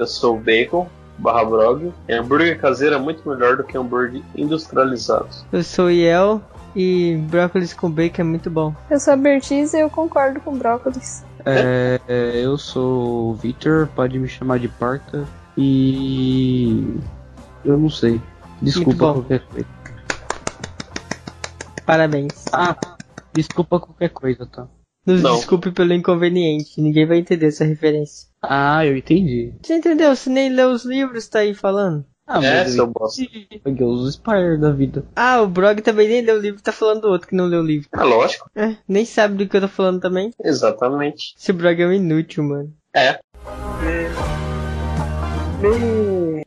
Eu sou o Bacon, barra Brog. E hambúrguer caseiro é muito melhor do que hambúrguer industrializado. Eu sou o Iel e brócolis com bacon é muito bom. Eu sou a Bertiz e eu concordo com brócolis. É, é, eu sou o Victor, pode me chamar de Parta. E. Eu não sei. Desculpa qualquer coisa. Parabéns. Ah, desculpa qualquer coisa, tá? Nos Não. desculpe pelo inconveniente, ninguém vai entender essa referência. Ah, eu entendi. Você entendeu? Você nem leu os livros, tá aí falando. Ah, É, mas seu eu. Peguei os Spire da vida. Ah, o Brog também nem leu o livro, tá falando do outro que não leu o livro. É lógico, É, nem sabe do que eu tô falando também. exatamente. Esse Brog é um inútil, mano. É.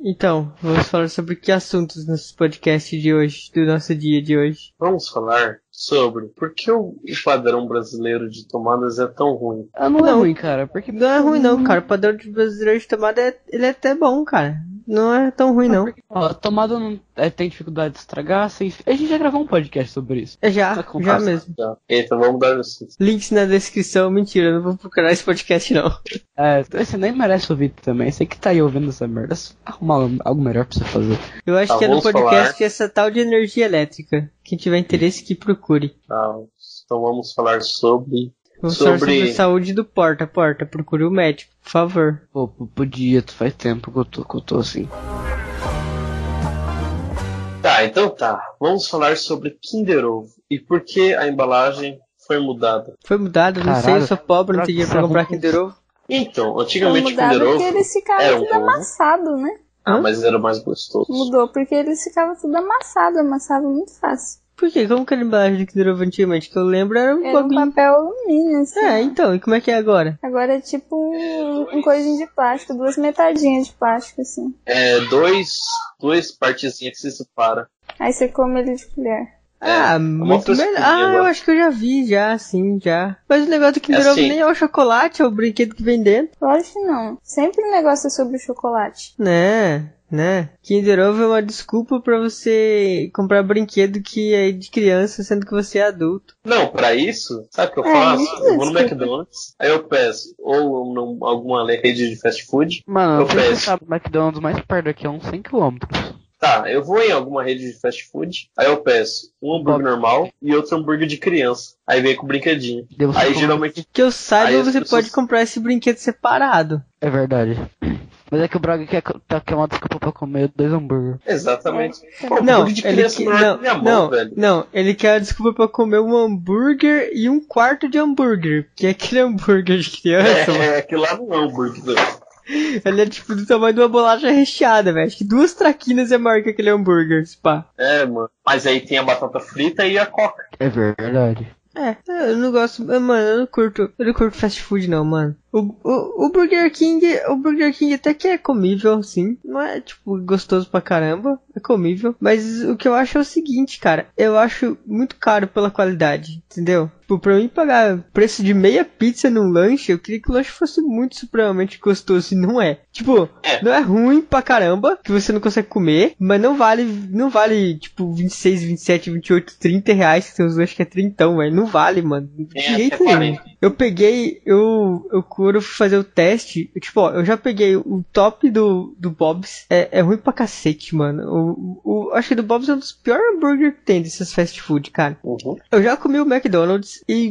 Então, vamos falar sobre que assuntos nesse podcast de hoje, do nosso dia de hoje. Vamos falar sobre por que o padrão brasileiro de tomadas é tão ruim. Ah, não, é Não. ruim, cara, porque Não é ruim não, cara. O padrão de brasileiro de tomada é, ele é até bom, cara. Não é tão ruim não. Ó, a tomada não é, tem dificuldade de estragar. Sem... A gente já gravou um podcast sobre isso. É já, Tá já razão. mesmo. Tá. Então vamos dar isso. Links na descrição, mentira, eu não vou procurar esse podcast não. É, você nem merece ouvir também. Você que tá aí ouvindo essa merda, arrumar algo melhor pra você fazer. Eu acho Tá, que é no podcast falar- essa tal de energia elétrica. Quem tiver interesse que procure. Tá? Então vamos falar sobre. Vamos falar Sobre- sobre a saúde do porta, porta. Procure o médico, por favor. Pô, podia, faz tempo que eu tô, que eu tô assim. Tá, então tá. Vamos falar sobre Kinder Ovo e por que a embalagem foi mudada. Foi mudado, não sei, eu Caralho. sou pobre, não tenho dinheiro pra comprar Kinder Ovo. Então, Foi antigamente o mudado Kinder Ovo porque eles ficavam era um tudo ovo. amassado, né? Ah, Hã? mas era mais gostoso. Mudou porque eles ficavam tudo amassado, amassava muito fácil. Por quê? Como que era a embalagem do Kinder Ovo antigamente? Que eu lembro era um Era um papel alumínio, assim. É, então, e como é que é agora? Agora é tipo um, um coisinho de plástico, duas metadinhas de plástico, assim. É, dois, duas partezinhas que se separam. Aí você come ele de colher. Ah, É, muito melhor. Ah, eu agora. acho que eu já vi, já, sim, já. Mas o negócio do Kinder Ovo assim. nem é o chocolate, é o brinquedo que vem dentro. Lógico que não. Sempre o negócio é sobre o chocolate. Né, né. Kinder Ovo é uma desculpa pra você comprar brinquedo que é de criança, sendo que você é adulto. Não, pra isso, sabe o que eu É, faço? Eu vou no. McDonald's, aí eu peço ou num- alguma rede de fast food. Mano, Eu peço. você sabe, o McDonald's mais perto daqui é uns 100km. Tá, eu vou em alguma rede de fast food, aí eu peço um hambúrguer normal e outro hambúrguer de criança. Aí vem com brinquedinho. Devo Aí geralmente. Que eu saiba, você pessoas- pode comprar esse brinquedo separado. É verdade. Mas é que o Braga quer, tá, quer uma desculpa pra comer dois hambúrguer. Exatamente. É. Pô, Não, hambúrguer de ele criança que, não, minha mão, não, velho. não, ele quer a desculpa pra comer um hambúrguer e um quarto de hambúrguer. Que é aquele hambúrguer de criança, mano. É, aquilo lá não é hambúrguer. não. Ele é tipo do tamanho de uma bolacha recheada, velho. Acho que duas traquinas é maior que aquele hambúrguer, pá. É, mano. Mas aí tem a batata frita e a coca. É verdade. É, eu não gosto, mano, eu não curto, eu não curto fast food não, mano. O, o, o Burger King, o Burger King até que é comível, sim. Não é, tipo, gostoso pra caramba, é comível. Mas o que eu acho é o seguinte, cara, eu acho muito caro pela qualidade, entendeu? Tipo, pra mim pagar preço de meia pizza num lanche, eu queria que o lanche fosse muito supremamente gostoso, e não é. Tipo, É. não é ruim pra caramba, que você não consegue comer, mas não vale, não vale, tipo, 26, 27, 28, 30 reais, que tem uns lanches que é 30, velho. Não vale, mano. De até jeito nenhum. 40. Eu peguei, eu, eu quando eu fui fazer o teste, eu, tipo, ó, eu já peguei o top do, do Bob's, é, é ruim pra cacete, mano. O, o, acho que do Bob's é um dos piores hambúrguer que tem desses fast food, cara. Uhum. Eu já comi o McDonald's e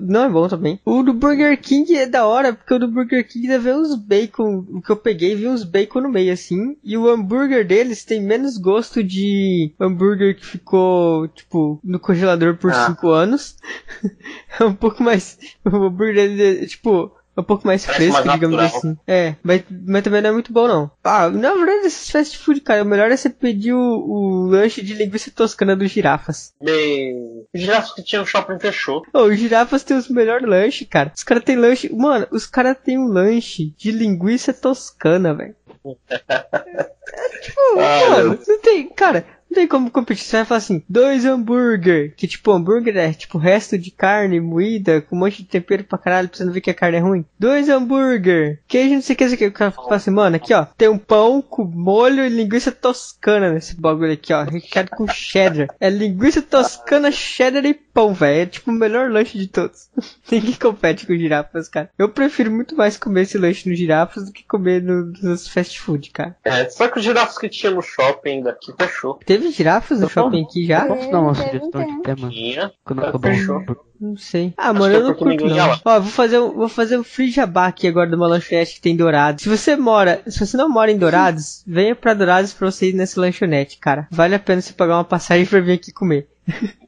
não é bom também. O do Burger King é da hora, porque o do Burger King deve ver uns bacon, o que eu peguei, vi uns bacon no meio assim, e o hambúrguer deles tem menos gosto de hambúrguer que ficou, tipo, no congelador por Ah. 5 anos. é um pouco mais, o hambúrguer dele é, tipo, é um pouco mais Parece fresco, mais digamos assim. É, mas, mas também não é muito bom, não. Ah, na verdade, esses fast food, cara, o melhor é você pedir o, o lanche de linguiça toscana dos girafas. Bem. O girafa que tinha um shopping fechou. Ô, os girafas tem os melhores lanches, cara. Os caras tem lanche. Mano, os caras tem um lanche de linguiça toscana, velho. É, tipo, Ah, mano, não tem. Cara, não tem como competir. Você vai falar assim, dois hambúrguer. Que tipo, hambúrguer é tipo resto de carne moída, com um monte de tempero pra caralho, pra você não ver que a carne é ruim. Dois hambúrguer. Queijo, não sei o que, sei o que. O cara fala assim, mano, aqui ó, tem um pão com molho e linguiça toscana nesse bagulho aqui, ó. Recheado com cheddar. É linguiça toscana, cheddar e pão, velho. É tipo o melhor lanche de todos. Ninguém compete com girafas, cara. Eu prefiro muito mais comer esse lanche no girafas do que comer no, nos fast food, cara. É, só que os girafas que tinha no shopping daqui fechou. Teve girafas no shopping aqui já? Posso dar uma sugestão de tema? Tinha. Quando fechou. Não sei. Ah, Acho mano, eu não curto não. Ó, vou fazer, um- vou fazer um free jabá aqui agora de uma lanchonete que tem Dourados. Se você mora, se você não mora em Dourados, venha pra Dourados pra você ir nessa lanchonete, cara. Vale a pena você pagar uma passagem pra vir aqui comer.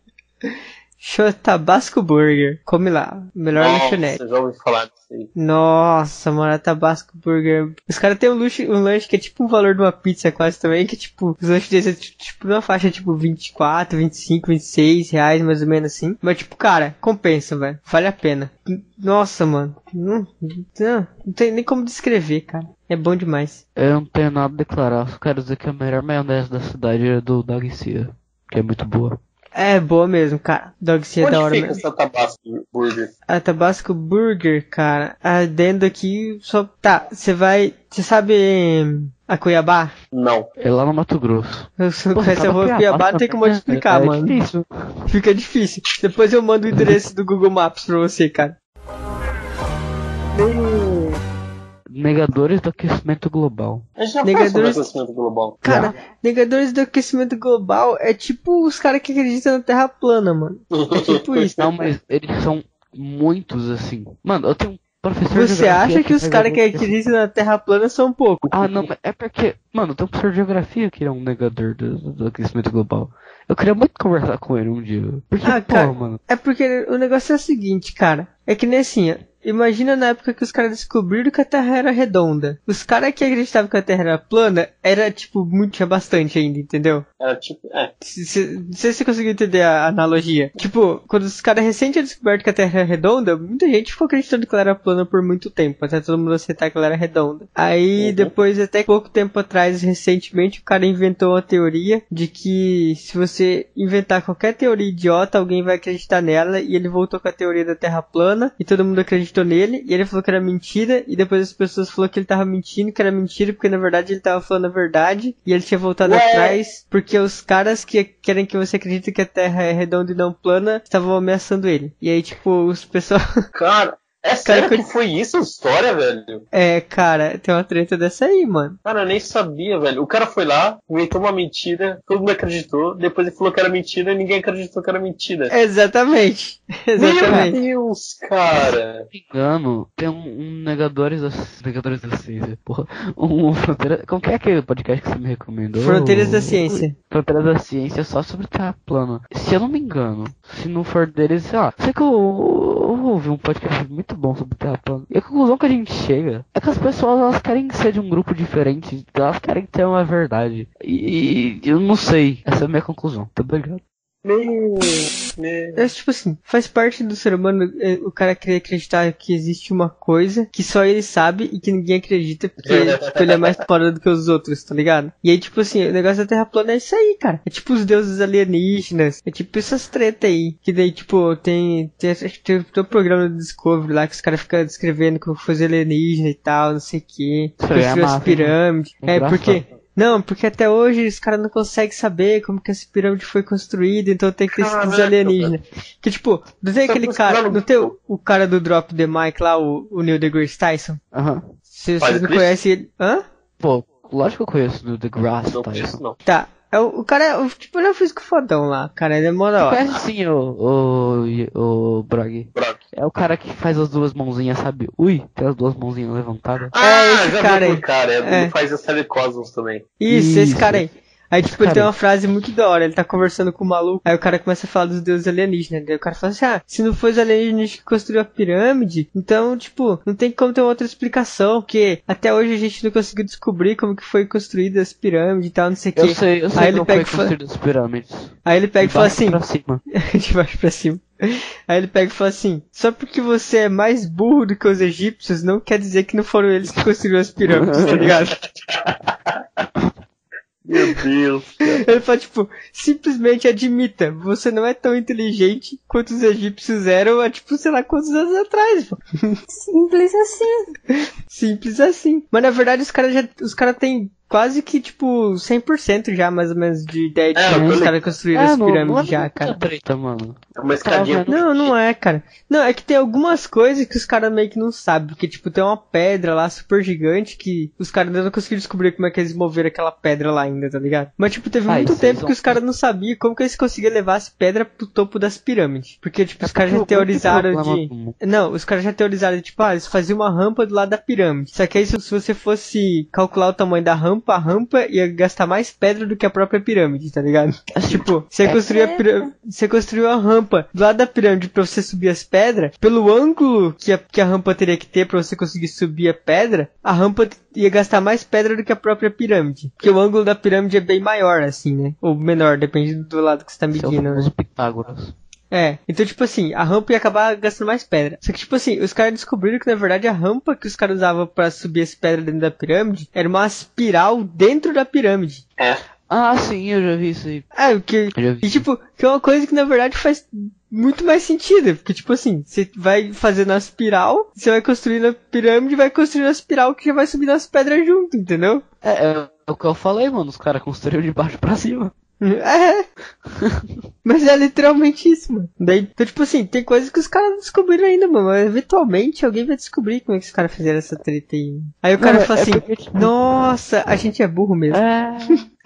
Show Tabasco Burger. Come lá. Melhor lanchonete. Nossa, já ouvi falar disso aí. Nossa, mano, Tabasco Burger. Os caras têm um, luxo, um lanche que é tipo o valor de uma pizza quase também, que é tipo, os lanches deles é tipo, tipo numa faixa tipo 24, 25, 26 reais, mais ou menos assim. Mas tipo, cara, compensa, velho. Vale a pena. Nossa, mano. Não, não, não tem nem como descrever, cara. É bom demais. Eu não tenho nada a declarar, só quero dizer que a melhor maionese da cidade é do Dog Cia, que é muito boa. É boa mesmo, cara. Dog é da Onde hora fica mesmo. essa Tabasco Burger? A Tabasco Burger, cara, adendo aqui só. Tá, você vai. Você sabe hum, a Cuiabá? Não. É lá no Mato Grosso. Eu sou Pô, conhece a rua Cuiabá Cuiabá, não tem como explicar, é, mano. É difícil. Fica difícil. Depois eu mando o endereço do Google Maps pra você, cara. Negadores do aquecimento global. A gente já Negadores- falou sobre aquecimento global. Cara, negadores do aquecimento global é tipo os caras que acreditam na Terra plana, mano. É tipo isso. Não, mas eles são muitos assim. Mano, eu tenho um professor de Você acha que os faz caras que acreditam na Terra plana são pouco? Ah, não, mas é porque, mano, tem um professor de geografia que é um negador do, do aquecimento global. Eu queria muito conversar com ele um dia. Porque, Ah, pô, cara. mano. É porque o negócio é o seguinte, cara. É que nem assim. Imagina na época que os caras descobriram que a Terra era redonda. Os caras que acreditavam que a Terra era plana, era tipo, muito, tinha bastante ainda, entendeu? Era tipo. É. Se- se- Não sei se você conseguiu entender a analogia. Tipo, quando os caras recém tinham descoberto que a Terra era redonda, muita gente ficou acreditando que ela era plana por muito tempo, até todo mundo aceitar que ela era redonda. Aí, Uhum. depois, até pouco tempo atrás, recentemente, o cara inventou uma teoria de que se você inventar qualquer teoria idiota, alguém vai acreditar nela, e ele voltou com a teoria da Terra plana, e todo mundo acreditou nele, e ele falou que era mentira, e depois as pessoas falaram que ele tava mentindo, que era mentira, porque na verdade ele tava falando a verdade, e ele tinha voltado Ué. atrás, porque os caras que querem que você acredite que a Terra é redonda e não plana, estavam ameaçando ele. E aí, tipo, os pessoal... Cara, é sério que que foi isso a história, velho? é, cara, tem uma treta dessa aí, mano. Cara, eu nem sabia, velho. O cara foi lá, inventou uma mentira, todo mundo acreditou, depois ele falou que era mentira e ninguém acreditou que era mentira. Exatamente. Exatamente. Meu Deus, cara. me engano, tem um, um negadores da negadores da ciência, porra, um fronteira, como que é aquele podcast que você me recomendou? Fronteiras da Ciência. Fronteiras da ciência só sobre terra plana. Se eu não me engano, se não for deles, sei lá, sei que eu, eu ouvi um podcast muito bom sobre terra plana. E a conclusão que a gente chega é que as pessoas elas querem ser de um grupo diferente, elas querem ter uma verdade. E, e eu não sei, essa é a minha conclusão. Tá obrigado. Meu, meu. É tipo assim, faz parte do ser humano é, o cara querer acreditar que existe uma coisa que só ele sabe e que ninguém acredita porque tipo, ele é mais fora do que os outros, tá ligado? E aí, tipo assim, o negócio da Terra plana é isso aí, cara. É tipo os deuses alienígenas, é tipo essas treta aí. Que daí, tipo, tem. Tem, acho que tem, tem um programa do Discovery lá que os caras ficam descrevendo como foi alienígena e tal, não sei o que. É Construiu as pirâmides. É, Engraçado. porque. Não, porque até hoje os caras não conseguem saber como que essa pirâmide foi construída, então tem que ter esses Caraca, alienígenas. Que tipo, não tem aquele cara, não tem o, o cara do Drop the Mic lá, o, o Neil deGrasse Tyson? Aham. Se Faz vocês não conhecem ele. Hã? Pô, lógico que eu conheço do The Grass Não Tyson. conheço, não. Tá. É o, o cara, é o, tipo, ele é um físico fodão lá, cara, ele é mó da Você hora. conhece sim o, o, o Brog? Brock. É o cara que faz as duas mãozinhas, sabe? Ui, tem as duas mãozinhas levantadas. Ah, esse já cara vi aí. cara. É, É. Ele faz a série Cosmos também. Isso, esse Isso. cara aí. Aí, tipo, ele tem uma frase muito da hora. Ele tá conversando com o maluco. Aí o cara começa a falar dos deuses alienígenas. Daí o cara fala assim: Ah, se não foi os alienígenas que construiu a pirâmide, então, tipo, não tem como ter outra explicação. Porque até hoje a gente não conseguiu descobrir como que foi construída as pirâmides e tal, não sei o Eu que. sei, eu sei Aí ele pega foi e construído as pirâmides. Aí ele pega e De fala assim: de baixo pra cima. Aí ele pega e fala assim: só porque você é mais burro do que os egípcios, não quer dizer que não foram eles que construíram as pirâmides, tá ligado? Meu Deus, cara. Ele fala, tipo, simplesmente admita, você não é tão inteligente quanto os egípcios eram há, tipo, sei lá quantos anos atrás, pô. Simples assim. Simples assim. Mas na verdade os caras já, os caras têm quase que, tipo, 100% já, mais ou menos, de ideia de É, como os caras construíram É, as pirâmides é já, cara. treta, mano. É uma escadinha. Não, não é, cara. Não, é que tem algumas coisas que os caras meio que não sabem. Porque, tipo, tem uma pedra lá super gigante que os caras ainda não conseguiram descobrir como é que eles moveram aquela pedra lá ainda, tá ligado? Mas, tipo, teve Ah, muito tempo que os caras não sabiam como que eles conseguiam levar as pedras pro topo das pirâmides. Porque, tipo, os caras É já teorizaram de. Não, os caras já teorizaram, tipo, ah, eles faziam uma rampa do lado da pirâmide. Só que aí, se se você fosse calcular o tamanho da rampa, a rampa ia gastar mais pedra do que a própria pirâmide, tá ligado? Tipo, você É. construiu a pirâmide, você construiu a rampa do lado da pirâmide pra você subir as pedras, pelo ângulo que a, que a rampa teria que ter pra você conseguir subir a pedra, a rampa ia gastar mais pedra do que a própria pirâmide. Porque o ângulo da pirâmide é bem maior, assim, né? Ou menor, depende do lado que você tá é medindo, né? famoso Pitágoras. É, então tipo assim, a rampa ia acabar gastando mais pedra. Só que tipo assim, os caras descobriram que na verdade a rampa que os caras usavam pra subir as pedras dentro da pirâmide era uma espiral dentro da pirâmide. É. Ah, sim, eu já vi isso aí. É, o que Eu já vi. e tipo, que é uma coisa que na verdade faz muito mais sentido, porque tipo assim, você vai fazendo a espiral, você vai construindo a pirâmide, vai construindo a espiral que já vai subindo as pedras junto, entendeu? É, é, é o que eu falei, mano. Os caras construíram de baixo pra cima. É. Mas é literalmente isso, mano. Daí, então, tipo assim, tem coisas que os caras não descobriram ainda, mano. Mas eventualmente alguém vai descobrir como é que os caras fizeram essa treta aí. Aí o cara Não, fala é assim, porque, tipo, nossa, a gente é burro mesmo. É.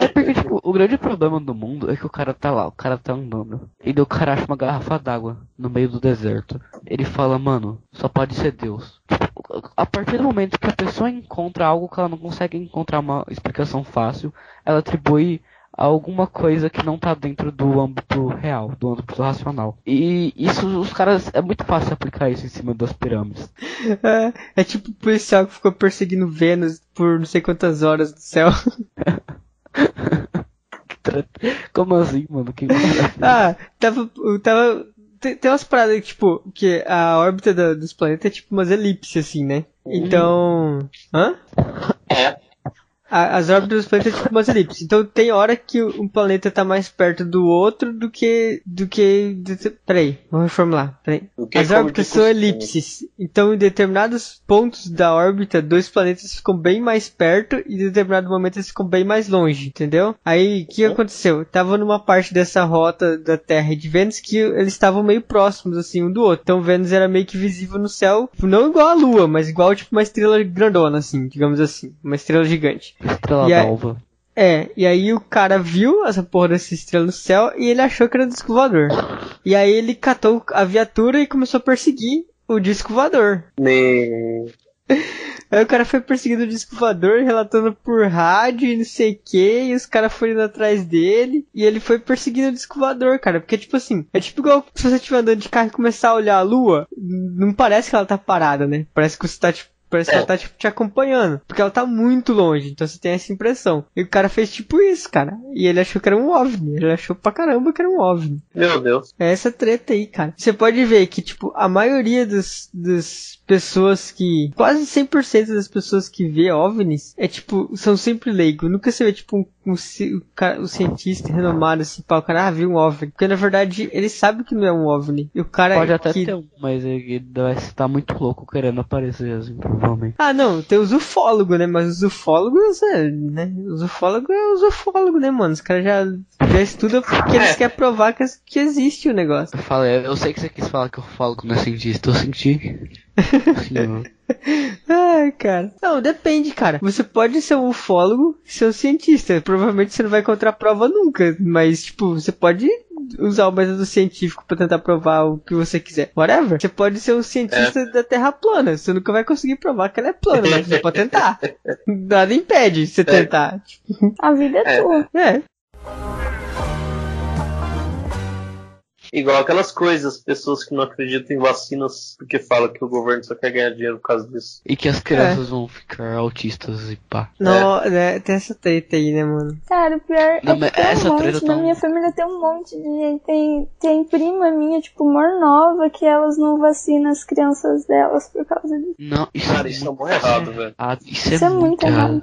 É porque, tipo, o grande problema do mundo é que o cara tá lá, o cara tá andando. E daí o cara acha uma garrafa d'água no meio do deserto. Ele fala, mano, só pode ser Deus. Tipo, a partir do momento que a pessoa encontra algo que ela não consegue encontrar uma explicação fácil, ela atribui alguma coisa que não tá dentro do âmbito real, do âmbito racional. E isso, os caras, é muito fácil aplicar isso em cima das pirâmides. É, é tipo o policial que ficou perseguindo Vênus por não sei quantas horas do céu. Como assim, mano? Que ah, tava. tava tem, tem umas paradas que, tipo, que a órbita da- dos planetas é tipo umas elipses, assim, né? Então. Hã? É. As órbitas dos planetas são tipo umas elipses. Então tem hora que um planeta tá mais perto do outro do que. do que. de- Peraí, vamos reformular. Peraí. Que As órbitas são elipses. Então em determinados pontos da órbita, dois planetas ficam bem mais perto e em determinado momento eles ficam bem mais longe, entendeu? Aí o que aconteceu? Tava numa parte dessa rota da Terra e de Vênus que eles estavam meio próximos assim um do outro. Então Vênus era meio que visível no céu, não igual a Lua, mas igual tipo uma estrela grandona assim, digamos assim, uma estrela gigante. Estrela E aí- d'alva. É, e aí o cara viu essa porra dessa estrela no céu e ele achou que era um disco voador. E aí ele catou a viatura e começou a perseguir o disco voador. Me... Aí o cara foi perseguindo o disco voador, relatando por rádio e não sei o que, e os caras foram indo atrás dele, e ele foi perseguindo o disco voador, cara. Porque, tipo assim, é tipo igual se você estiver andando de carro e começar a olhar a lua, não parece que ela tá parada, né? Parece que você tá, tipo, Parece que É. ela tá, tipo, te acompanhando. Porque ela tá muito longe, então você tem essa impressão. E o cara fez tipo isso, cara. E ele achou que era um OVNI. Ele achou pra caramba que era um OVNI. Meu Deus. É essa treta aí, cara. Você pode ver que, tipo, a maioria dos, das pessoas que. Quase 100% das pessoas que vê OVNIs é, tipo, são sempre leigos. Nunca você vê, tipo, um, um, um, um cientista renomado assim, pá, o cara, ah, viu um OVNI. Porque na verdade ele sabe que não é um OVNI. E o cara Pode até que... ter um, mas ele vai estar muito louco querendo aparecer, assim, provavelmente. Ah, não, tem os ufólogos, né? Mas os ufólogos, é, né? Os ufólogos é os ufólogos, né, mano? Os caras já, já estudam porque eles É. querem provar que, que existe o negócio. Eu falei, eu sei que você quis falar que eu falo que não é cientista, eu senti. Ai, cara. Não, depende, cara. Você pode ser um ufólogo e ser um cientista. Provavelmente você não vai encontrar prova nunca. Mas, tipo, você pode usar o método científico pra tentar provar o que você quiser. Whatever. Você pode ser um cientista da Terra plana. Você nunca vai conseguir provar que ela é plana, mas você pode tentar. Nada impede você tentar. Tipo, A vida é, É. tua. é. Igual aquelas coisas, pessoas que não acreditam em vacinas porque falam que o governo só quer ganhar dinheiro por causa disso. E que as crianças vão ficar autistas e pá. Não, né? Tem essa treta aí, né, mano? Cara, o pior Não, é que tem essa um treta monte. tá Na um- minha família tem um monte de gente. Tem, tem prima minha, tipo, mor nova, que elas não vacinam as crianças delas por causa disso. Não, isso Cara, é isso é muito errado, velho. errado. Isso, Isso é muito errado.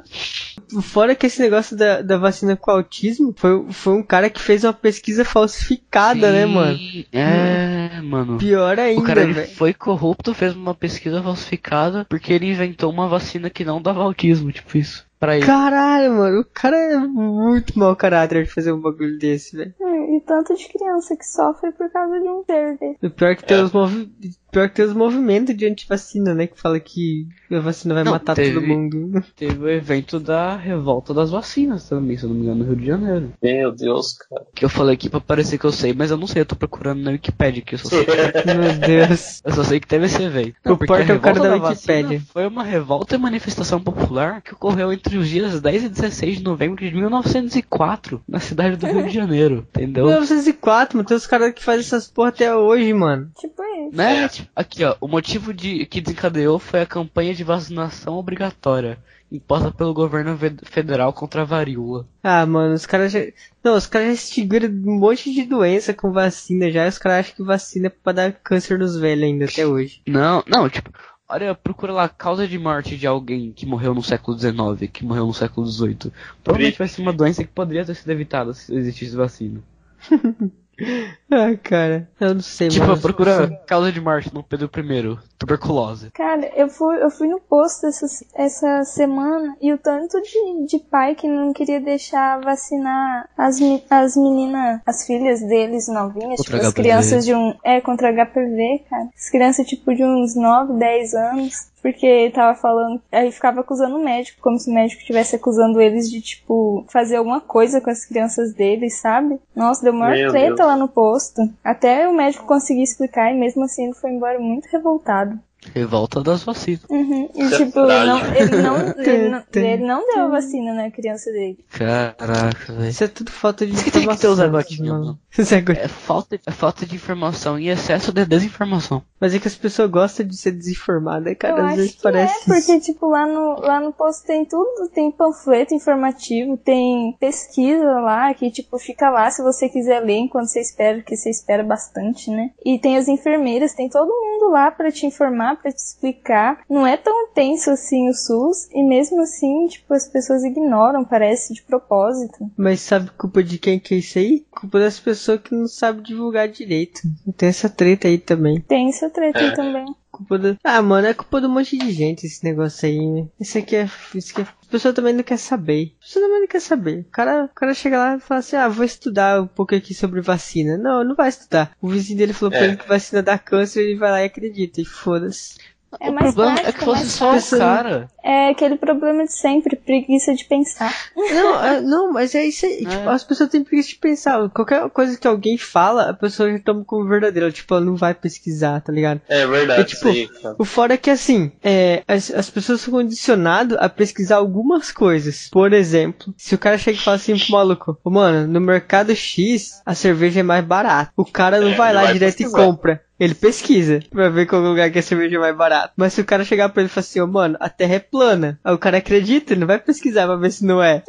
Fora que esse negócio da, da vacina com autismo, foi, foi um cara que fez uma pesquisa falsificada, né, Sim, mano? É, mano. Pior ainda, O cara ele foi corrupto, fez uma pesquisa falsificada porque ele inventou uma vacina que não dava autismo, tipo isso. Pra ele. Caralho, mano, o cara é muito mau caráter de fazer um bagulho desse, velho. Hum, E tanto de criança que sofre por causa de um verde. O pior é que tem É. os movi... pior que tem os movimentos de antivacina, né? Que fala que a vacina vai Não, matar teve- todo mundo. Teve o evento da revolta das vacinas também, se eu não me engano, no Rio de Janeiro. Meu Deus, cara. Que eu falei aqui pra parecer que eu sei, mas eu não sei, eu tô procurando na Wikipedia que eu só sei. Meu Deus. Eu só sei que teve esse evento. O porque Porta a é o cara da vacina Wikipédia. Foi uma revolta e manifestação popular que ocorreu entre os dias 10 e 16 de novembro de 1904, na cidade do Rio de Janeiro, entendeu? 1904, mano, tem os caras que fazem essas porra até hoje, mano. Tipo isso. Né? Tipo, Aqui, ó, o motivo de, que desencadeou foi a campanha de vacinação obrigatória, imposta pelo governo ve- federal contra a varíola. Ah, mano, os caras já. Não, os caras já extinguiram um monte de doença com vacina já. e Os caras acham que vacina é pra dar câncer nos velhos ainda até hoje. Não, não, tipo, olha, procura lá causa de morte de alguém que morreu no século XIX, que morreu no século XVIII. Provavelmente vai ser uma doença que poderia ter sido evitada se existisse vacina. Ah, cara, eu não sei, Tipo, mano. procura causa de morte no Pedro I, tuberculose. Cara, eu fui, eu fui no posto essa, essa semana e o tanto de, de pai que não queria deixar vacinar as, as meninas, as filhas deles novinhas, Contra tipo, as crianças de um. É, contra HPV, cara. As crianças, tipo, de uns 9, 10 anos. Porque tava falando. Aí ficava acusando o médico, como se o médico estivesse acusando eles de, tipo, fazer alguma coisa com as crianças deles, sabe? Nossa, deu maior Meu treta Deus. lá no posto. Até o médico conseguir explicar e mesmo assim ele foi embora muito revoltado. Revolta das vacinas. Uhum. E é tipo, não, ele, não, ele, não, ele não deu a vacina na criança dele. Caraca, velho. Isso é tudo falta de Isso que tem que ter informação. É falta, é falta de informação e excesso de desinformação. Mas é que as pessoas gostam de ser desinformadas, cara. Eu Às acho vezes que parece. é, porque tipo, lá no, lá no posto tem tudo, tem panfleto informativo, tem pesquisa lá, que tipo, fica lá se você quiser ler enquanto você espera, que você espera bastante, né? E tem as enfermeiras, tem todo mundo lá pra te informar, pra te explicar. Não é tão tenso assim o SUS, e mesmo assim, tipo, as pessoas ignoram, parece, de propósito. Mas sabe culpa de quem que é isso aí? Culpa das pessoas que não sabem divulgar direito. Tem essa treta aí também. Tem essa treta aí É. também. Culpa do... Ah, mano, é culpa de um monte de gente esse negócio aí, né? Isso aqui é. Isso aqui é... A pessoa também não quer saber. A pessoa também não quer saber. O cara, o cara chega lá e fala assim: ah, vou estudar um pouco aqui sobre vacina. Não, não vai estudar. O vizinho dele falou pra É. ele que vacina dá câncer e ele vai lá e acredita. E foda-se. É o mais problema é prático, que fosse mais só o cara. É aquele problema de sempre, preguiça de pensar. Não, é- não, mas é isso aí. É. Tipo, as pessoas têm preguiça de pensar. Qualquer coisa que alguém fala, a pessoa já toma como verdadeira. Tipo, ela não vai pesquisar, tá ligado? É verdade, É, tipo, cara. O fora é que assim, é, as, as pessoas são condicionadas a pesquisar algumas coisas. Por exemplo, se o cara chega e fala assim pro maluco, "Ô, mano, no mercado X a cerveja é mais barata. O cara não É, vai lá vai direto pesquisar. e compra. Ele pesquisa pra ver qual lugar que a cerveja é mais barata. Mas se o cara chegar pra ele e falar assim, ô mano, a terra é plana. Aí o cara acredita, ele não vai pesquisar pra ver se não é.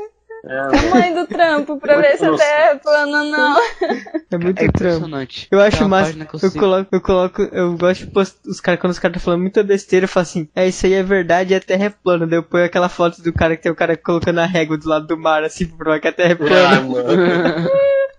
É, Tamanho do trampo pra ver se a terra é plana ou não. É muito É trampo. impressionante. Eu acho uma massa. Eu, eu coloco, eu coloco, eu gosto de postar os caras quando os caras estão falando muita besteira, eu falo assim, é isso aí é verdade e a terra é plana. Daí eu ponho aquela foto do cara que tem o cara colocando a régua do lado do mar, assim, pra provar que a terra é Ah, plana. mano.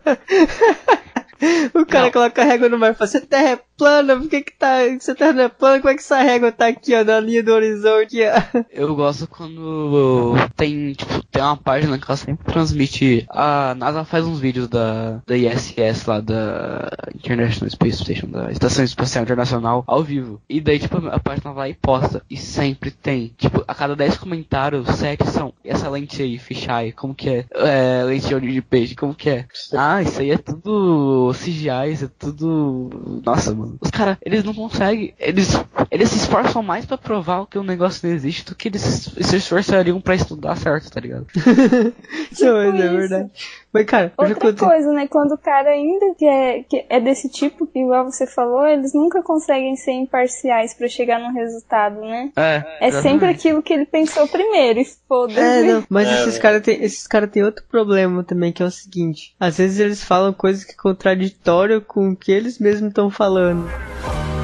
o cara Não. coloca a régua no mar e fala, se a terra é plana, por que que tá. Se a terra não é plana, como é que essa régua tá aqui, ó, na linha do horizonte? ó? Eu gosto quando tem, tipo, tem uma página que ela sempre transmite. A NASA faz uns vídeos da, da ISS lá, da International Space Station, da Estação Espacial Internacional, ao vivo. E daí, tipo, a página vai e posta. E sempre tem. Tipo, a cada 10 comentários, 7 são. "E Essa lente aí, fisheye, como que é? É, lente de olho de peixe, como que é? Ah, isso aí é tudo CGI, isso é tudo. Nossa, mano. Os caras, eles não conseguem. Eles, eles se esforçam mais pra provar que o negócio não existe do que eles se esforçariam pra estudar certo, tá ligado? Não, mas é isso. verdade. Mas, cara, eu já Outra coisa, né? Quando o cara ainda que é, que é desse tipo, igual você falou, eles nunca conseguem ser imparciais pra chegar num resultado, né? É. É sempre aquilo que ele pensou primeiro, e foda-se. É, não, mas É, esses né? caras têm esses cara têm outro problema também, que é o seguinte. Às vezes eles falam coisas que é contraditório com o que eles mesmos estão falando ano.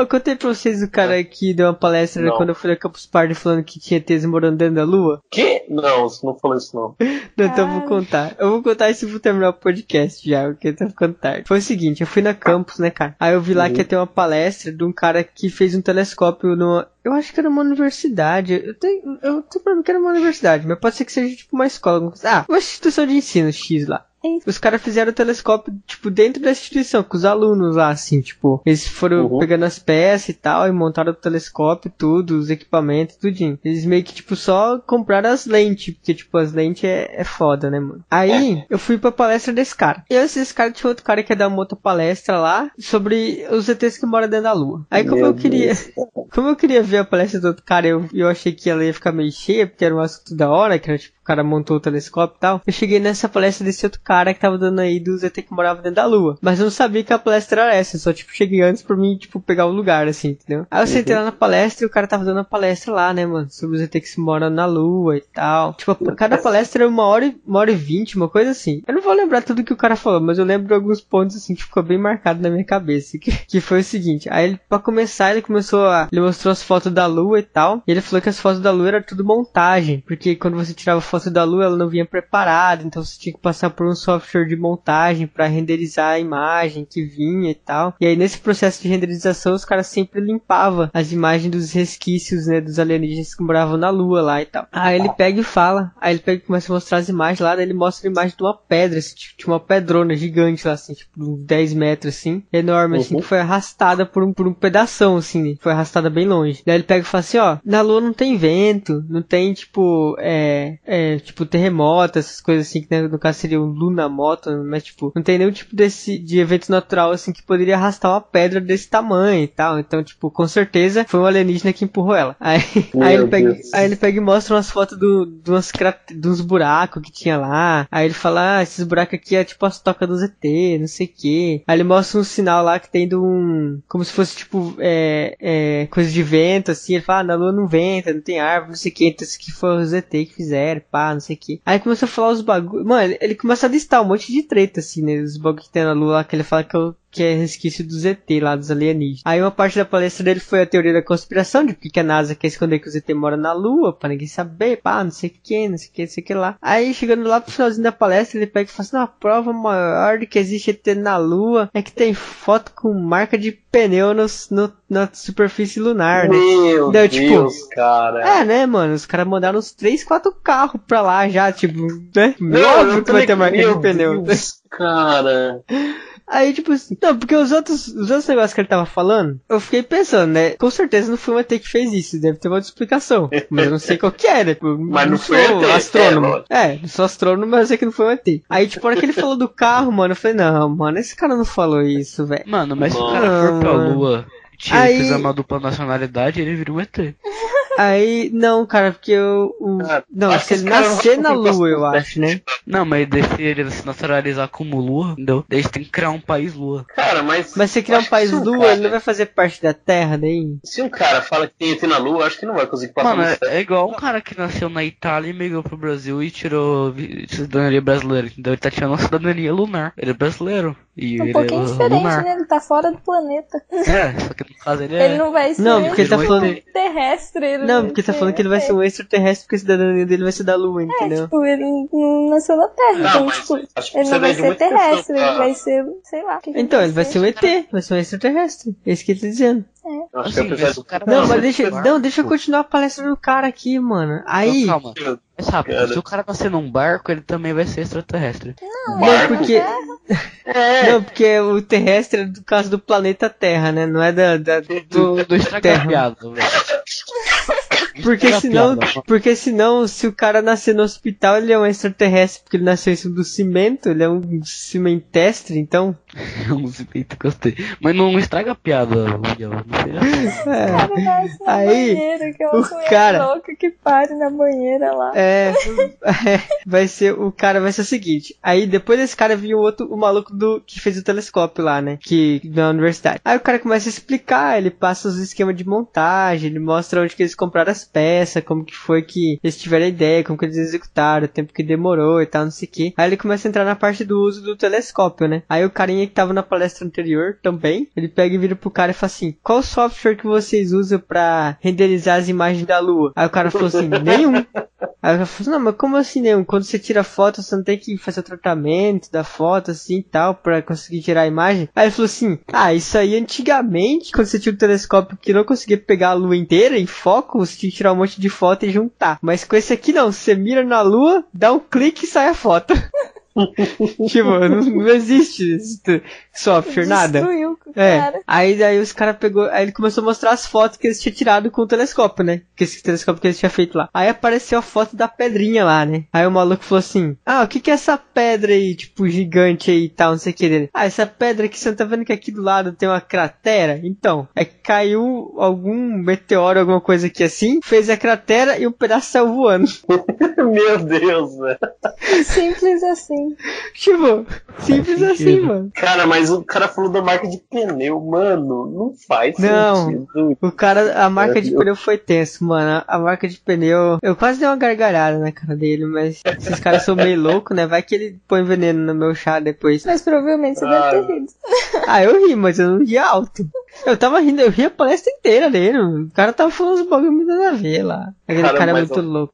Eu contei pra vocês o cara que deu uma palestra Não. quando eu fui na Campus Party falando que tinha ETs morando dentro da lua. Que? Não, você não falou isso não. Não, então eu vou Ai. contar. Eu vou contar isso e vou terminar o podcast já, porque tá ficando tarde. Foi o seguinte, eu fui na campus, né, cara? Aí eu vi lá Uhum. que ia ter uma palestra de um cara que fez um telescópio numa. Eu acho que era uma universidade. Eu tenho, eu tenho pra mim que era uma universidade, mas pode ser que seja tipo uma escola. alguma coisa. Ah, uma instituição de ensino X lá. Os caras fizeram o telescópio, tipo, dentro da instituição, com os alunos lá, assim, tipo, eles foram Uhum. pegando as peças e tal, e montaram o telescópio, tudo, os equipamentos, tudinho. Eles meio que, tipo, só compraram as lentes, porque, tipo, as lentes é, é foda, né, mano? Aí, eu fui pra palestra desse cara. E antes desse cara tinha outro cara que ia dar uma outra palestra lá, sobre os ETs que moram dentro da lua. Aí, como Meu eu queria, Deus. como eu queria ver a palestra do outro cara, eu, eu achei que ela ia ficar meio cheia, porque era um assunto da hora, que era tipo, o cara montou o telescópio e tal. Eu cheguei nessa palestra desse outro cara que tava dando aí dos ET que morava dentro da lua. Mas eu não sabia que a palestra era essa, eu só tipo, cheguei antes pra mim, tipo, pegar o lugar, assim, entendeu? Aí eu sentei lá na palestra e o cara tava dando a palestra lá, né, mano, sobre os ET que se moram na lua e tal. Tipo, cada palestra era uma hora, e- uma hora e vinte, uma coisa assim. Eu não vou lembrar tudo que o cara falou, mas eu lembro de alguns pontos, assim, que ficou bem marcado na minha cabeça. Que, que foi o seguinte, aí ele, pra começar, ele começou a, ele mostrou as fotos da lua e tal, e ele falou que as fotos da lua era tudo montagem, porque quando você tirava foto da lua, ela não vinha preparada, então você tinha que passar por um software de montagem pra renderizar a imagem que vinha e tal. E aí nesse processo de renderização, os caras sempre limpavam as imagens dos resquícios, né, dos alienígenas que moravam na lua lá e tal. Aí ele pega e fala, aí ele pega e começa a mostrar as imagens lá, daí ele mostra a imagem de uma pedra, assim, tipo, tinha uma pedrona gigante lá, assim, tipo, uns 10 metros, assim, enorme, assim, Uhum. que foi arrastada por um, por um pedação, assim, né, foi arrastada bem longe. Daí ele pega e fala assim, ó, na lua não tem vento, não tem, tipo, é, é, tipo, terremoto, essas coisas assim, que né, no caso seria um lunamoto, mas, tipo, não tem nenhum tipo desse, de evento natural, assim, que poderia arrastar uma pedra desse tamanho e tal. Então, tipo, com certeza foi um alienígena que empurrou ela. Aí, aí, ele, pega, aí ele pega e mostra umas fotos do, de, umas de uns buracos que tinha lá. Aí ele fala, ah, esses buracos aqui é tipo as tocas do ZT, não sei o que. Aí ele mostra um sinal lá que tem de um. Como se fosse tipo, é, é, coisa de vento, assim. Ele fala, ah, na lua não venta, não tem árvore, não sei o que. Então isso aqui foi os ZT que fizeram, pá, não sei o que. Aí começa a falar os bagulhos. Mano, ele, ele começa a listar um monte de treta, assim, né? Os bagulhos que tem na lua lá, que ele fala que eu que é resquício do ZT lá, dos alienígenas. Aí uma parte da palestra dele foi a teoria da conspiração, de porque que a NASA quer esconder que o ZT mora na Lua, pra ninguém saber, pá, não sei o que, não sei o que, não sei o que lá. Aí chegando lá pro finalzinho da palestra, ele pega e fala assim, a prova maior de que existe ET na Lua é que tem foto com marca de pneu nos, no, na superfície lunar, né? Meu Deu, tipo, Deus, cara. É, né, mano? Os caras mandaram uns 3, 4 carros pra lá já, tipo, né? Não, Óbvio que vai ter marca de pneu. Deus, Cara. Aí, tipo assim, não, porque os outros, os outros negócios que ele tava falando, eu fiquei pensando, né? Com certeza não foi um ET que fez isso, deve ter uma explicação. Mas eu não sei qual que era. Tipo, Mas não sou foi ET, astrônomo. é, É, não sou astrônomo, mas eu sei que não foi um ET. Aí, tipo, a hora que ele falou do carro, mano, eu falei, não, mano, esse cara não falou isso, velho. Mano, mas se o Mano. cara for pra Mano. lua e Aí- fizer uma dupla nacionalidade, ele vira um ET. Aí, não, cara, porque eu. o- Cara, não, acho se que ele nascer na lua, eu acho, né? Não, mas daí se ele se naturalizar como lua, entendeu? Daí tem que criar um país lua. Cara, mas. Mas se criar um país um lua, cara- ele não vai fazer parte da Terra daí? Se um cara fala que tem ET na Lua, acho que não vai conseguir passar Mano, no é, é igual um cara que nasceu na Itália e migrou pro Brasil e tirou cidadania brasileira, entendeu? Ele tá tirando a cidadania lunar. Ele é brasileiro. E Um ele pouquinho é diferente, lunar. né? Ele tá fora do planeta. É, só que ele é. Ele não vai ser Não, porque ele tá falando. terrestre. Ele Não, porque tá falando que ele vai ser um extraterrestre porque a cidadania dele vai ser da Lua, É, entendeu? tipo, ele não nasceu na Terra. Não, então, tipo, ele não vai de ser terrestre, pessoa ele vai ser, sei lá. o que que Então, ele vai ser um. ET, vai ser um extraterrestre. É isso que ele tá dizendo. Acho Assim, eu cara Não, Não, mas deixa, não, deixa eu continuar a palestra do cara aqui, mano. Aí, Não, calma. Mas rápido, se o cara nascer num barco, ele também vai ser extraterrestre. não, Barco. porque, É, não, porque o terrestre é do caso do planeta Terra, né? Não é da, da- do, Do velho. Porque senão, porque senão, se o cara nascer no hospital, ele é um extraterrestre, porque ele nasceu em cima do cimento, ele é um cimentestre, então. Um cimento, gostei. Mas não estraga a piada, Miguel. Não. É. cara na Aí, banheira, que é o uma cara- louca que pare na banheira lá. É, é, vai ser, o cara vai ser o seguinte, aí depois desse cara vinha o outro, o maluco do, que fez o telescópio lá, né, que, na universidade. Aí o cara começa a explicar, ele passa os esquemas de montagem, ele mostra onde que eles compraram as peças, como que foi que eles tiveram a ideia, como que eles executaram, o tempo que demorou e tal, não sei o que. Aí ele começa a entrar na parte do uso do telescópio, né. Aí o carinha que tava na palestra anterior também, ele pega e vira pro cara e fala assim, qual software que vocês usam pra renderizar as imagens da lua? Aí o cara falou assim, nenhum. Aí eu falei assim, não, mas como assim nenhum? Quando você tira foto, você não tem que fazer o tratamento da foto assim e tal, pra conseguir tirar a imagem? Aí ele falou assim, ah, isso aí antigamente, quando você tinha o telescópio que não conseguia pegar a lua inteira em foco, você tinha que tirar um monte de foto e juntar. Mas com esse aqui não, você mira na lua, dá um clique e sai a foto. tipo, não, não existe software, nada. Destruiu É, cara. aí daí os caras pegou, aí ele começou a mostrar as fotos que eles tinham tirado com o telescópio, né? Que esse telescópio que eles tinham feito lá. Aí apareceu a foto da pedrinha lá, né? Aí o maluco falou assim: "Ah, o que que é essa pedra aí, tipo gigante aí e tal, não sei o que dele?" "Ah, essa pedra aqui, você não tá vendo que aqui do lado tem uma cratera?" Então, é que caiu algum meteoro, alguma coisa aqui assim, fez a cratera e um pedaço saiu voando. Meu Deus, velho. Simples assim. Tipo, simples assim, mano. Cara, mas o cara falou da marca de pneu, mano. Não faz Não. sentido. O cara, a marca de Eu- pneu foi tenso, mano. A marca de pneu. Eu quase dei uma gargalhada na cara dele, mas esses caras são meio loucos, né? Vai que ele põe veneno no meu chá depois. Mas provavelmente você Ah. deve ter rido. Ah, eu ri, mas eu não ri alto. Eu tava rindo, eu ri a palestra inteira dele. O cara tava falando uns bagulho muito nada a ver lá. Aquele Cara, cara, é muito eu- louco.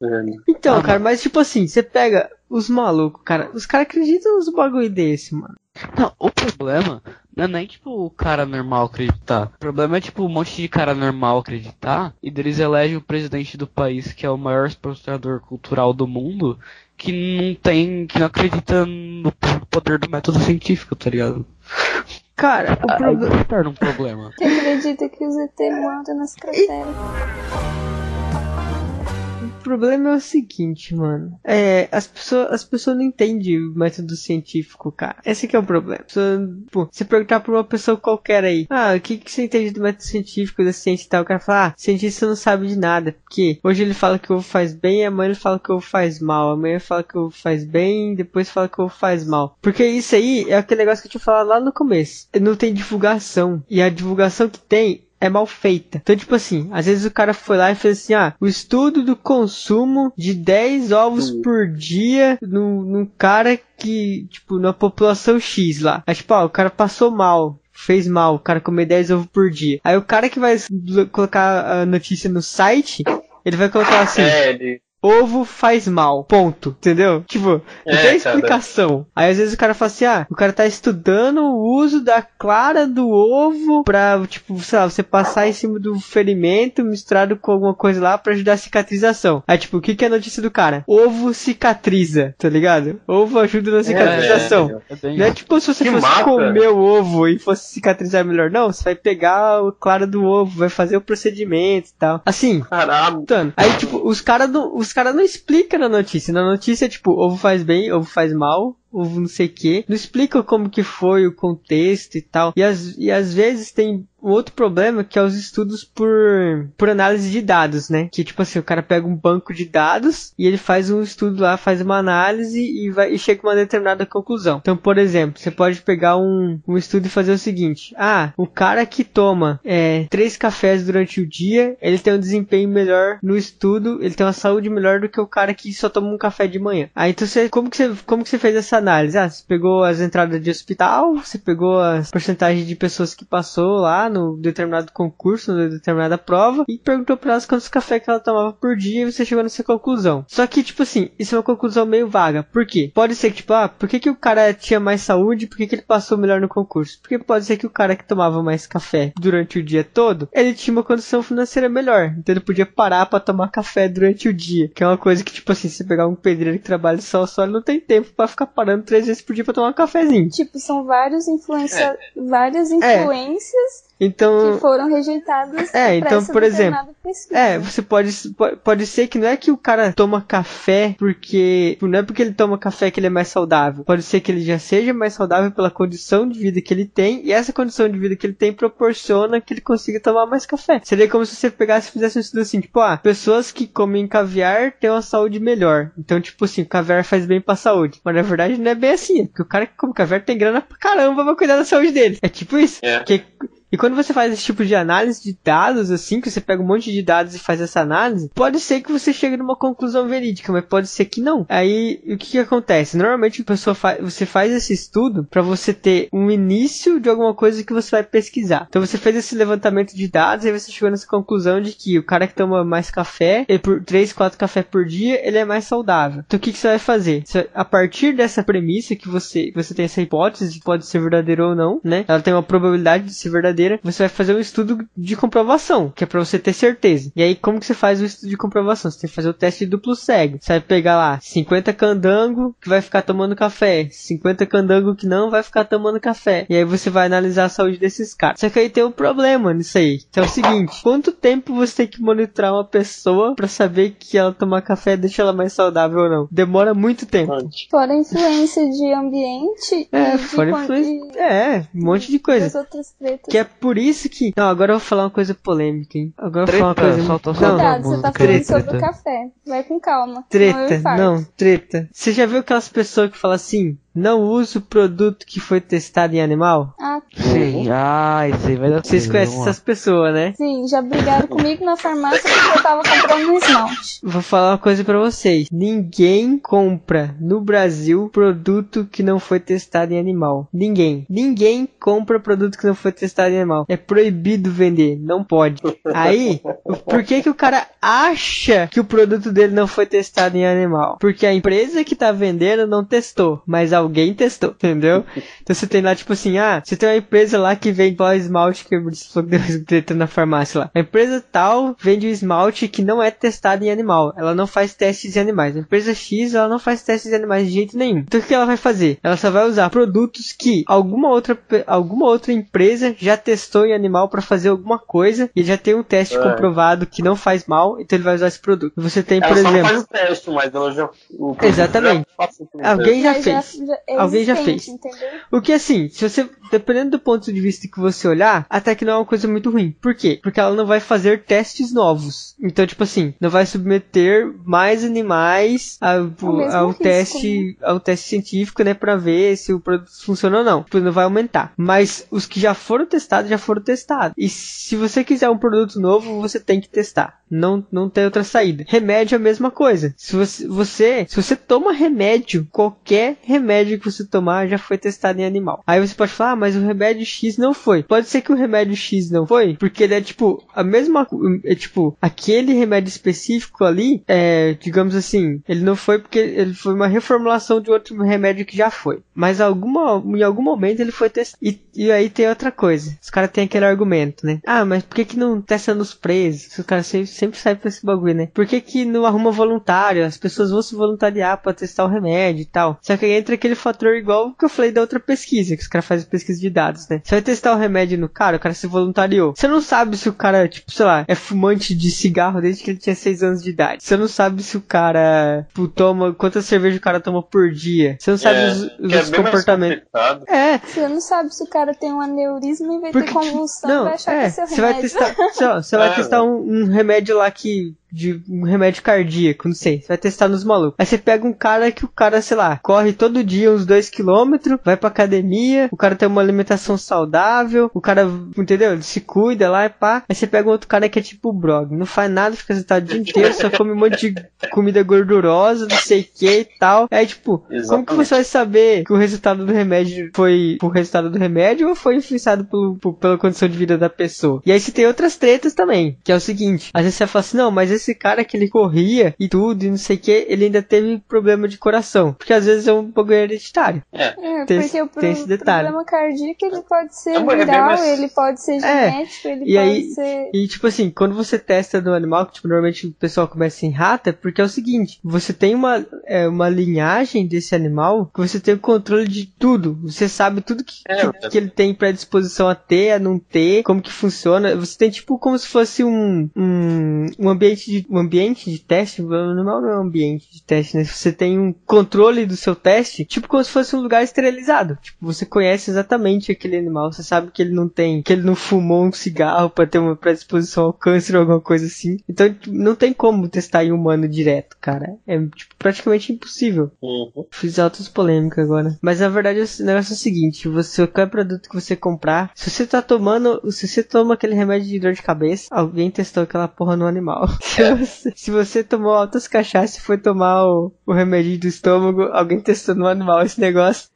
Então, Ah, cara, mas tipo assim, você pega os malucos, cara. Os caras acreditam nos bagulho desse, mano. Não, o problema não é nem tipo o cara normal acreditar. O problema é tipo um monte de cara normal acreditar e deles elegem o presidente do país que é o maior exportador cultural do mundo que não tem, que não acredita no poder do método científico, tá ligado? Cara, o problema. se torna um problema. Que acredita que os ET andam nas crateras. O problema é o seguinte, mano. É, as pessoas, as pessoas não entendem o método científico, cara. Esse que é o problema. Se perguntar pra uma pessoa qualquer aí, ah, o que, que você entende do método científico, da ciência e tal? O cara fala, ah, cientista não sabe de nada. Porque hoje ele fala que o ovo faz bem, amanhã ele fala que o ovo faz mal. Amanhã ele fala que o ovo faz bem, depois fala que o ovo faz mal. Porque isso aí é aquele negócio que eu tinha falado lá no começo. Não tem divulgação. E a divulgação que tem é mal feita. Então, tipo assim, às vezes o cara foi lá e fez assim, ah, o estudo do consumo de 10 ovos Hum. por dia num, num cara que, tipo, na população X lá. Aí, tipo, ah, o cara passou mal. Fez mal, o cara comer 10 ovos por dia. Aí o cara que vai colocar a notícia no site, ele vai colocar assim, É, ele. Ovo faz mal. Ponto. Entendeu? Tipo, não É, tem explicação. Aí às vezes o cara fala assim, ah, o cara tá estudando o uso da clara do ovo pra, tipo, sei lá, você passar em cima do ferimento misturado com alguma coisa lá pra ajudar a cicatrização. Aí, tipo, o que que é a notícia do cara? Ovo cicatriza, tá ligado? Ovo ajuda na cicatrização. É bem Não é tipo se você Que fosse mata. comer o ovo e fosse cicatrizar melhor, não. Você vai pegar o claro do ovo, vai fazer o procedimento e tal. Assim, Caralho. Aí, tipo, os caras não, os cara não explicam na notícia. Na notícia, tipo, ovo faz bem, ovo faz mal, ovo não sei o que. Não explicam como que foi o contexto e tal. E, às e às vezes tem outro problema que é os estudos por, por análise de dados, né? Que, tipo assim, o cara pega um banco de dados e ele faz um estudo lá, faz uma análise e, vai, e chega a uma determinada conclusão. Então, por exemplo, você pode pegar um, um estudo e fazer o seguinte. Ah, o cara que toma é, três cafés durante o dia, ele tem um desempenho melhor no estudo, ele tem uma saúde melhor do que o cara que só toma um café de manhã. Aí, então, você, como, que você, como que você fez essa análise? Ah, você pegou as entradas de hospital, você pegou as porcentagens de pessoas que passou lá no determinado concurso, na determinada prova, e perguntou pra elas quantos cafés que ela tomava por dia e você chegou nessa conclusão. Só que, tipo assim, isso é uma conclusão meio vaga. Por quê? Pode ser que, tipo, ah, por que, que o cara tinha mais saúde? Por que, que ele passou melhor no concurso? Porque pode ser que o cara que tomava mais café durante o dia todo, ele tinha uma condição financeira melhor. Então ele podia parar pra tomar café durante o dia. Que é uma coisa que, tipo assim, se pegar um pedreiro que trabalha só só, ele não tem tempo pra ficar parando três vezes por dia pra tomar um cafezinho. Tipo, são vários influencia... É. várias influências Então. Que foram rejeitadas. É, então, por exemplo. É, você pode, pode- pode ser que não é que o cara toma café porque. Não é porque ele toma café que ele é mais saudável. Pode ser que ele já seja mais saudável pela condição de vida que ele tem. E essa condição de vida que ele tem proporciona que ele consiga tomar mais café. Seria como se você pegasse e fizesse um estudo assim, tipo, ah, pessoas que comem caviar têm uma saúde melhor. Então, tipo assim, o caviar faz bem pra saúde. Mas na verdade não é bem assim. Porque o cara que come caviar tem grana pra caramba pra cuidar da saúde dele. É tipo isso. É. Porque e quando você faz esse tipo de análise de dados, assim, que você pega um monte de dados e faz essa análise, pode ser que você chegue numa conclusão verídica, mas pode ser que não. Aí, o que, que acontece? Normalmente a pessoa fa você faz esse estudo para você ter um início de alguma coisa que você vai pesquisar. Então você fez esse levantamento de dados e você chegou nessa conclusão de que o cara que toma mais café, ele por 3, 4 café por dia, ele é mais saudável. Então o que, que você vai fazer? Você- a partir dessa premissa que você, você tem essa hipótese, pode ser verdadeira ou não, né? Ela tem uma probabilidade de ser verdadeira. Você vai fazer um estudo de comprovação, que é pra você ter certeza. E aí, como que você faz o estudo de comprovação? Você tem que fazer o teste de duplo cego. Você vai pegar lá 50 candango que vai ficar tomando café, 50 candango que não vai ficar tomando café. E aí você vai analisar a saúde desses caras. Só que aí tem um problema nisso aí, que é o seguinte: quanto tempo você tem que monitorar uma pessoa pra saber que ela tomar café deixa ela mais saudável ou não? Demora muito tempo. Fora a influência de ambiente É, e de fora influência. É, um monte de coisa. Que é por isso que. Não, agora eu vou falar uma coisa polêmica, hein? Agora eu vou falar uma Treta, coisa. solta, não. Cuidado, você tá Treta. falando sobre Treta. o café. Vai com calma. treta, infarto. não, treta. Você já viu aquelas pessoas que falam assim? Não use o produto que foi testado em animal? Ah, Sim, ah, isso aí vai dar Vocês conhecem essas pessoas, né? sim, já brigaram comigo na farmácia porque eu tava comprando um esmalte. Vou falar uma coisa pra vocês. Ninguém compra no Brasil produto que não foi testado em animal. Ninguém. Ninguém compra produto que não foi testado em animal. É proibido vender. Não pode. Aí, por que que o cara acha que o produto dele não foi testado em animal? Porque a empresa que tá vendendo não testou, mas alguém testou, entendeu? Então você tem lá, tipo assim, ah, você tem uma empresa lá que vende lá esmalte que você falou que deu na farmácia lá. A empresa tal vende um esmalte que não é testado em animal. Ela não faz testes em animais. A empresa X, ela não faz testes em animais de jeito nenhum. Então o que ela vai fazer? Ela só vai usar produtos que alguma outra, alguma outra empresa já testou em animal para fazer alguma coisa e já tem um teste É. comprovado que não faz mal, então ele vai usar esse produto. Você tem, Ela por exemplo, faz o teste, mas ela já. o Exatamente. já pelo Alguém já fez. é Alguém já fez. Entendeu? O que assim, se você, dependendo do ponto de vista que você olhar, até que não é uma coisa muito ruim. Por quê? Porque ela não vai fazer testes novos. Então, tipo assim, não vai submeter mais animais ao, mesmo ao teste, ao teste científico, né, pra ver se o produto funciona ou não. Tipo, não vai aumentar. Mas os que já foram testados, já foram testados. E se você quiser um produto novo, você tem que testar. Não, não tem outra saída. Remédio é a mesma coisa. Se você, você, se você toma remédio, qualquer remédio que você tomar já foi testado em animal. Aí você pode falar, ah, mas o remédio X não foi. Pode ser que o remédio X não foi, porque ele é tipo a mesma, é tipo aquele remédio específico ali, é, digamos assim, ele não foi porque ele foi uma reformulação de outro remédio que já foi. Mas alguma, em algum momento ele foi testado. E, e aí tem outra coisa. Os caras têm aquele argumento, né? Ah, mas por que que não testa nos presos? Os caras sempre, sempre saem pra esse bagulho, né? Por que que não arruma voluntário? As pessoas vão se voluntariar pra testar o remédio e tal. Só que aí entra aquele fator igual que eu falei da outra pesquisa, que os caras fazem pesquisa de dados, né? Você vai testar o remédio no cara, o cara se voluntariou. Você não sabe se o cara, tipo, sei lá, é fumante de cigarro desde que ele tinha 6 anos de idade. Você não sabe se o cara, tipo, toma, quantas cervejas o cara toma por dia. Você não sabe É, os, que os é comportamentos. É, Você não sabe se o cara tem um aneurisma e vai porque, ter tipo, convulsão não, vai achar que é, é seu você vai remédio. testar, sei lá, você vai É, testar um, um remédio lá que de um remédio cardíaco, não sei, você vai testar nos malucos. Aí você pega um cara que o cara, sei lá, corre todo dia uns 2 km, vai pra academia, o cara tem uma alimentação saudável, o cara, entendeu? Ele se cuida lá e pá. Aí você pega um outro cara que é tipo o Brog, não faz nada, fica sentado o dia inteiro, só come um monte de comida gordurosa, não sei o que e tal. Aí tipo, como que Exatamente. você vai saber que o resultado do remédio foi o resultado do remédio ou foi influenciado pelo, por- pela condição de vida da pessoa? E aí você tem outras tretas também, que é o seguinte, às vezes você fala assim, não, mas esse cara que ele corria e tudo e não sei o que, ele ainda teve problema de coração. Porque às vezes é um bagulho hereditário. É, Tem porque esse- o pro- tem esse detalhe. problema cardíaco ele pode ser É, mas é viral, ele pode ser É, genético, ele e pode aí- ser. E tipo assim, quando você testa no animal, que tipo, normalmente o pessoal começa em rata, é porque é o seguinte, você tem uma, é, uma linhagem desse animal que você tem o controle de tudo. Você sabe tudo que, É, que, que ele tem predisposição a ter, a não ter, como que funciona. Você tem tipo como se fosse um, um, um ambiente de um ambiente de teste. O animal não é um ambiente de teste, né? Você tem um controle do seu teste, tipo como se fosse um lugar esterilizado. Tipo, você conhece exatamente aquele animal, você sabe que ele não tem, que ele não fumou um cigarro pra ter uma predisposição ao câncer ou alguma coisa assim. Então, tipo, não tem como testar em humano direto, cara. É tipo, praticamente impossível. Uhum. Fiz altas polêmicas agora. Mas na verdade o negócio é o seguinte: você, qualquer produto que você comprar, se você tá tomando, se você toma aquele remédio de dor de cabeça, alguém testou aquela porra no animal. Se você, se você tomou altas cachaças e foi tomar o, o remédio do estômago, alguém testou no animal esse negócio.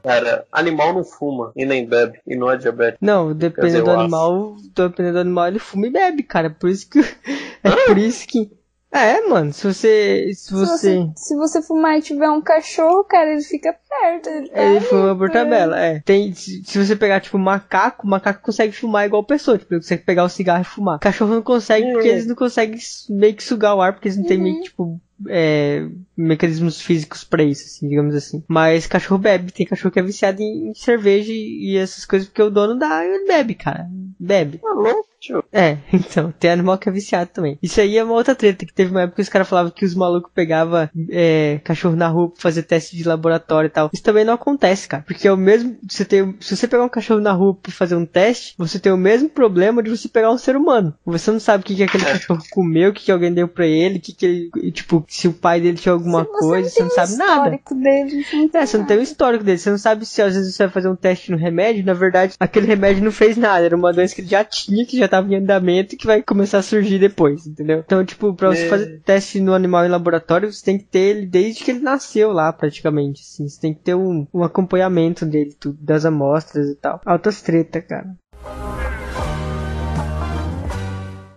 Cara, animal não fuma e nem bebe e não é diabético. Não, dependendo do animal, dependendo do animal, ele fuma e bebe, cara. Por isso que. É por isso que. É, mano, se você. Se Se você. você, se você fumar e tiver um cachorro, cara, ele fica perto. Ele, tá Ele fuma por tabela, é. Tem, se, se você pegar, tipo, macaco, macaco consegue fumar igual pessoa. Tipo, ele consegue pegar o cigarro e fumar. Cachorro não consegue porque Hum. eles não conseguem meio que sugar o ar, porque eles não têm meio que, tipo, é, mecanismos físicos pra isso, assim, digamos assim. Mas cachorro bebe. Tem cachorro que é viciado em, cerveja e, essas coisas porque o dono dá e ele bebe, cara. Bebe. Tá louco, tio. É, então, tem animal que é viciado também. Isso aí é uma outra treta, que teve uma época que os caras falavam que os malucos pegavam é, cachorro na rua pra fazer teste de laboratório e tal. Isso também não acontece, cara. Porque é o mesmo. Você tem, se você pegar um cachorro na rua pra fazer um teste, você tem o mesmo problema de você pegar um ser humano. Você não sabe o que, que aquele cachorro comeu, o que, que alguém deu pra ele, o que, que ele. Tipo, se o pai dele tinha alguma você coisa, você não tem sabe o nada. histórico Dele, você não É, você não tem o histórico dele, você não sabe se às vezes você vai fazer um teste no remédio, na verdade, aquele remédio não fez nada, era uma doença que ele já tinha, que já tava em andamento que vai começar a surgir depois, entendeu? Então, tipo, pra você É. fazer teste no animal em laboratório, você tem que ter ele desde que ele nasceu lá, praticamente, assim, você tem que ter um, um acompanhamento dele, tudo, das amostras e tal. Altas treta, cara.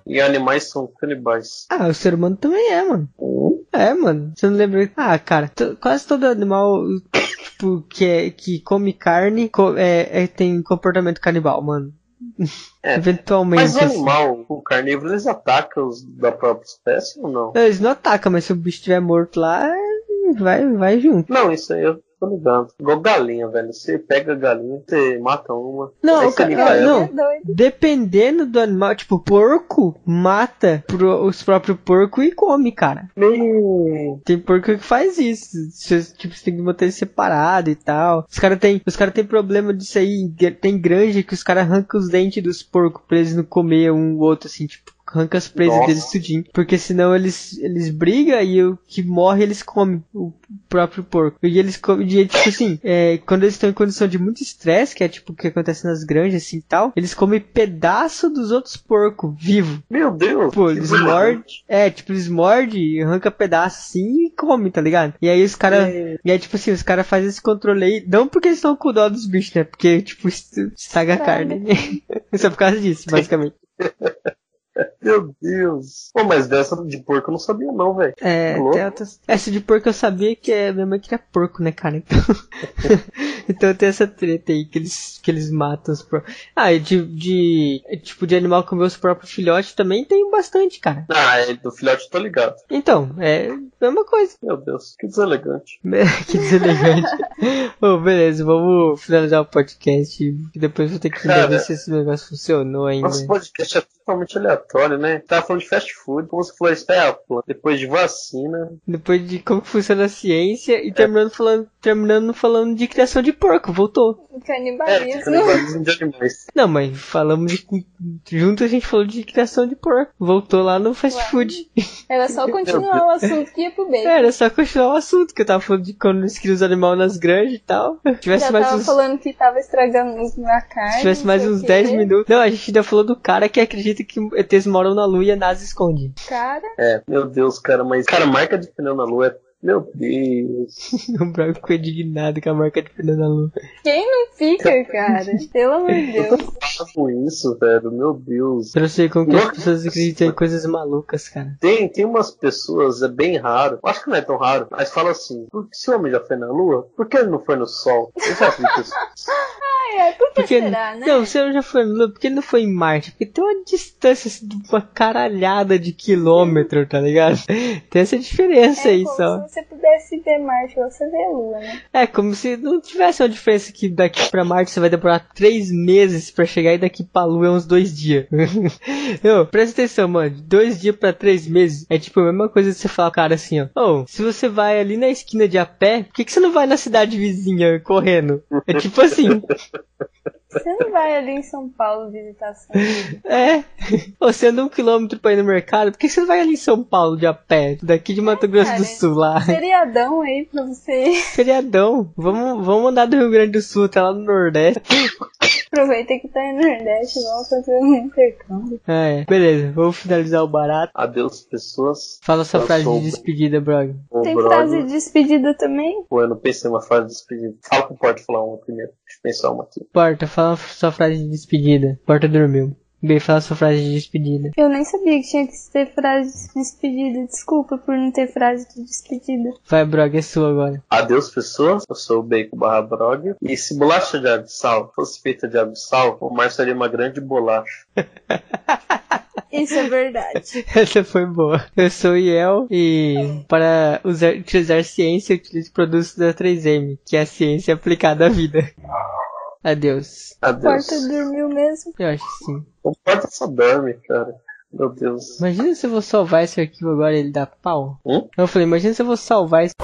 E animais são canibais. Ah, o ser humano também é, mano. É, mano. Você não lembra? Ah, cara, quase todo animal, tipo, que, é, que come carne, co- é, é- tem comportamento canibal, mano. É. Eventualmente. Mas o assim. animal, o carnívoro, eles atacam os da própria espécie ou não? Eles não atacam, mas se o bicho estiver morto lá, vai, vai junto. Não, isso aí eu tô ligado. Igual galinha, velho. Você pega a galinha, você mata uma. Não, aí o você ca- limpa não. É. Dependendo do animal, tipo, porco mata pro- os próprios porcos e come, cara. Meu. Tem porco que faz isso. Você, tipo, você tem que manter ele separado e tal. Os caras tem, os cara tem problema disso aí. Tem granja que os caras arrancam os dentes dos porcos pra eles não comer um outro, assim, tipo. Arranca as presas Nossa. deles tudinho. Porque senão eles, eles brigam e o que morre eles comem o próprio porco. E eles comem, e, tipo assim, é, quando eles estão em condição de muito estresse, que é tipo o que acontece nas granjas assim e tal, eles comem pedaço dos outros porcos, vivo. Meu Deus. Pô, eles mordem. É, tipo, eles mordem, arranca pedaço assim e come, tá ligado? E aí os caras. É. E aí, tipo assim, os caras fazem esse controle aí. Não porque eles estão com dó dos bichos, né? Porque, tipo, estraga a carne. Só por causa disso, basicamente. Meu Deus. Pô, mas dessa de porco eu não sabia não, velho. É, tem outras... Essa de porco eu sabia que é... minha mãe queria porco, né, cara? Então. então tem essa treta aí que eles, que eles matam os porcos. Ah, e de, de. Tipo, de animal comer os próprios filhotes também tem bastante, cara. Ah, é, do filhote eu tô ligado. Então, é a mesma coisa. Meu Deus, que deselegante. que deselegante. Bom, beleza, vamos finalizar o podcast. que Depois eu vou ter que Cara. ver se esse negócio funcionou ainda. Nosso podcast é totalmente aleatório, né? Tava falando de fast food, como se planta. Depois de vacina. Depois de como que funciona a ciência e terminando falando, terminando falando de criação de porco, voltou. É, Canibalismo. canibalismo de animais. Não, mas falamos de. Junto a gente falou de criação de porco. Voltou lá no fast Ué. food. Era só continuar o assunto que ia pro bacon. Era só continuar o assunto, que eu tava falando de quando eles criam os animais nas granjas e tal. Se tivesse Já mais tava uns. falando que tava estragando a carne. Se tivesse mais uns quê. 10 minutos. Não, a gente ainda falou do cara que acredita que ETs moram na lua e a NASA esconde. Cara, É, meu Deus, cara, mas. Cara, marca de pneu na lua é. Meu Deus. o Braga ficou indignado com a marca de na lua. quem não fica, cara? Pelo amor de Deus. com isso, velho. Meu Deus. Eu não sei como que as pessoas acreditam em coisas malucas, cara. Tem, tem umas pessoas, é bem raro. Acho que não é tão raro, mas fala assim: "Por que se o homem já foi na lua, por que ele não foi no sol? Eu já vi isso. Ai, ai, por que Porque, será, né? Não, você já foi no Lua, porque ele não foi em Marte? Porque tem uma distância assim, de uma caralhada de quilômetro, tá ligado? Tem essa diferença é aí como só. Se você pudesse ver Marte, você vê a Lua, né? É, como se não tivesse uma diferença que daqui pra Marte você vai demorar três meses pra chegar e daqui pra Lua é uns dois dias. Não, presta atenção, mano. Dois dias pra três meses é tipo a mesma coisa de você falar, cara, assim, ó. Ô, se você vai ali na esquina de a pé, por que, que você não vai na cidade vizinha correndo? É tipo assim. Você não vai ali em São Paulo visitar São É. Ô, Você anda um quilômetro pra ir no mercado, por que você não vai ali em São Paulo de a pé? Daqui de Mato Grosso do cara, Sul lá. Feriadão aí pra você. Feriadão. Vamos, vamos andar do Rio Grande do Sul até lá no Nordeste. Aproveita que tá aí no Nordeste, vamos fazer um intercâmbio. É, beleza. Vamos finalizar o barato. Adeus, pessoas. Fala sua Eu frase sou de despedida, Brog. O Tem frase de despedida também? Pô, eu não pensei numa frase de despedida. Fala pro Porto falar uma primeiro. Deixa eu pensar uma aqui. Porta, fala sua frase de despedida. Porta dormiu. Bem, fala sua frase de despedida. Eu nem sabia que tinha que ter frase de despedida. Desculpa por não ter frase de despedida. Vai, Brog, é sua agora. Adeus, pessoas. Eu sou o Bacon barra Brog. E se bolacha de abissal fosse feita de abissal, o mar seria uma grande bolacha. Isso é verdade. Essa foi boa. Eu sou o Iel e para usar, utilizar ciência, eu utilizo produtos da 3M, que é a ciência aplicada à vida. Adeus. Adeus. Porta dormiu mesmo. Eu acho que sim. O Porta só dorme, cara. Meu Deus. Imagina se eu vou salvar esse arquivo agora e ele dá pau. Hum? Eu falei, imagina se eu vou salvar esse.